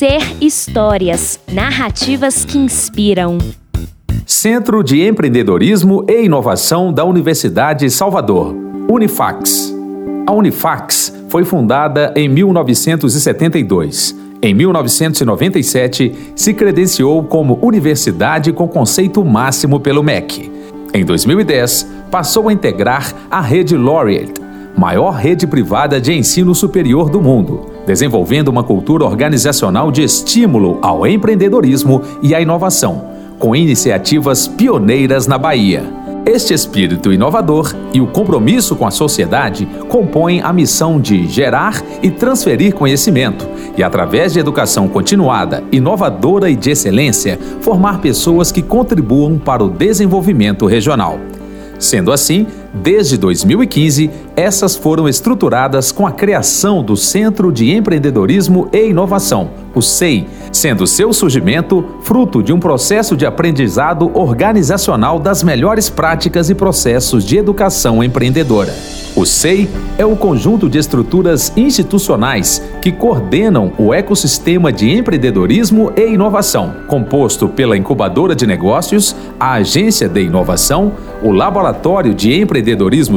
Ser histórias, narrativas que inspiram. Centro de Empreendedorismo e Inovação da Universidade Salvador, Unifax. A Unifax foi fundada em 1972. Em 1997, se credenciou como universidade com conceito máximo pelo MEC. Em 2010, passou a integrar a rede Laureate, maior rede privada de ensino superior do mundo, desenvolvendo uma cultura organizacional de estímulo ao empreendedorismo e à inovação, com iniciativas pioneiras na Bahia. Este espírito inovador e o compromisso com a sociedade compõem a missão de gerar e transferir conhecimento e, através de educação continuada, inovadora e de excelência, formar pessoas que contribuam para o desenvolvimento regional. Sendo assim, desde 2015, essas foram estruturadas com a criação do Centro de Empreendedorismo e Inovação, o SEI, sendo seu surgimento fruto de um processo de aprendizado organizacional das melhores práticas e processos de educação empreendedora. O SEI é o conjunto de estruturas institucionais que coordenam o ecossistema de empreendedorismo e inovação, composto pela incubadora de negócios, a agência de inovação, o laboratório de empreendedorismo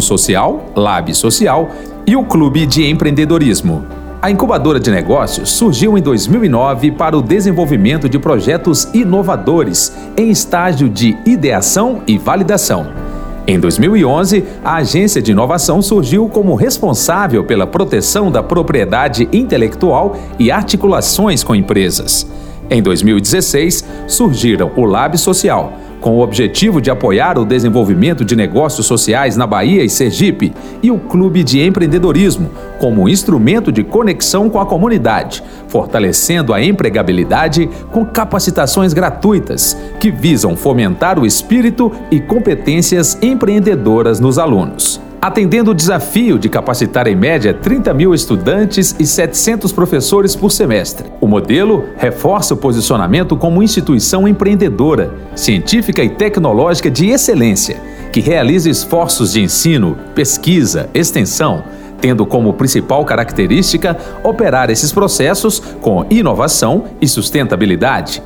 social, Lab Social, e o clube de empreendedorismo. A incubadora de negócios surgiu em 2009 para o desenvolvimento de projetos inovadores em estágio de ideação e validação. Em 2011, a agência de inovação surgiu como responsável pela proteção da propriedade intelectual e articulações com empresas. Em 2016, surgiram o Lab Social, com o objetivo de apoiar o desenvolvimento de negócios sociais na Bahia e Sergipe, e o Clube de Empreendedorismo, como instrumento de conexão com a comunidade, fortalecendo a empregabilidade com capacitações gratuitas, que visam fomentar o espírito e competências empreendedoras nos alunos atendendo o desafio de capacitar em média 30 mil estudantes e 700 professores por semestre. O modelo reforça o posicionamento como instituição empreendedora, científica e tecnológica de excelência, que realiza esforços de ensino, pesquisa, extensão, tendo como principal característica operar esses processos com inovação e sustentabilidade.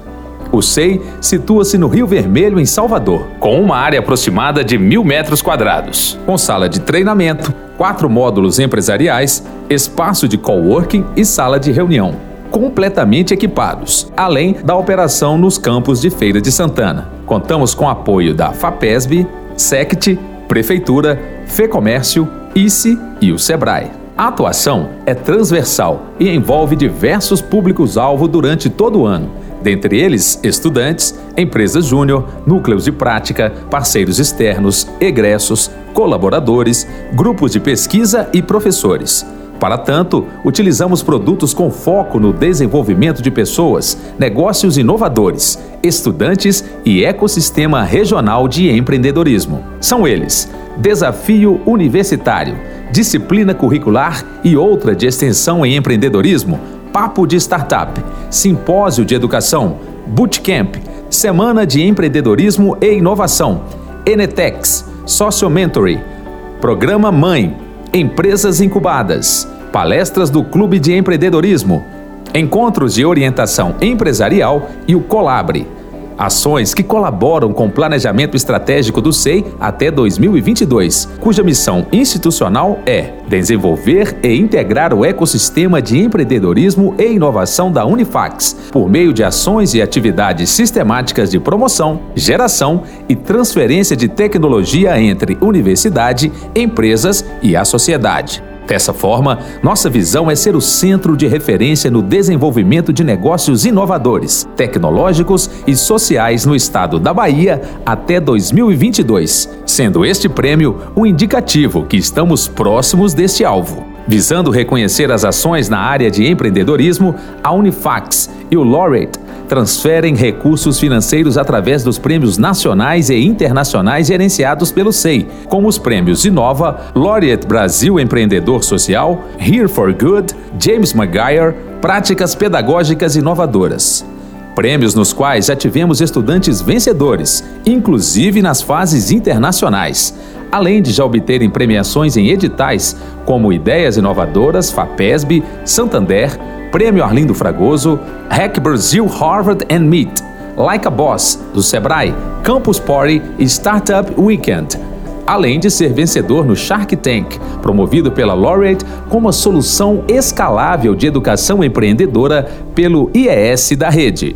O SEI situa-se no Rio Vermelho, em Salvador, com uma área aproximada de mil metros quadrados, com sala de treinamento, quatro módulos empresariais, espaço de coworking e sala de reunião, completamente equipados, além da operação nos campos de Feira de Santana. Contamos com apoio da FAPESB, SECT, Prefeitura, FEComércio, ICE e o SEBRAE. A atuação é transversal e envolve diversos públicos-alvo durante todo o ano dentre eles estudantes, empresas júnior, núcleos de prática, parceiros externos, egressos, colaboradores, grupos de pesquisa e professores. Para tanto, utilizamos produtos com foco no desenvolvimento de pessoas, negócios inovadores, estudantes e ecossistema regional de empreendedorismo. São eles: Desafio Universitário, Disciplina Curricular e outra de extensão em empreendedorismo Papo de Startup, Simpósio de Educação, Bootcamp, Semana de Empreendedorismo e Inovação, Enetex, Social Mentoring, Programa Mãe, Empresas Incubadas, Palestras do Clube de Empreendedorismo, Encontros de Orientação Empresarial e o Colabre Ações que colaboram com o planejamento estratégico do SEI até 2022, cuja missão institucional é desenvolver e integrar o ecossistema de empreendedorismo e inovação da Unifax, por meio de ações e atividades sistemáticas de promoção, geração e transferência de tecnologia entre universidade, empresas e a sociedade. Dessa forma, nossa visão é ser o centro de referência no desenvolvimento de negócios inovadores, tecnológicos e sociais no estado da Bahia até 2022, sendo este prêmio um indicativo que estamos próximos deste alvo. Visando reconhecer as ações na área de empreendedorismo, a Unifax e o Laureate transferem recursos financeiros através dos prêmios nacionais e internacionais gerenciados pelo SEI, como os prêmios Inova, Laureate Brasil Empreendedor Social, Here for Good, James Maguire, Práticas Pedagógicas Inovadoras. Prêmios nos quais já tivemos estudantes vencedores, inclusive nas fases internacionais além de já obterem premiações em editais como Ideias Inovadoras, FAPESB, Santander, Prêmio Arlindo Fragoso, Hack Brasil Harvard and Meet, Like a Boss, do Sebrae, Campus Party e Startup Weekend. Além de ser vencedor no Shark Tank, promovido pela Laureate como a solução escalável de educação empreendedora pelo IES da rede.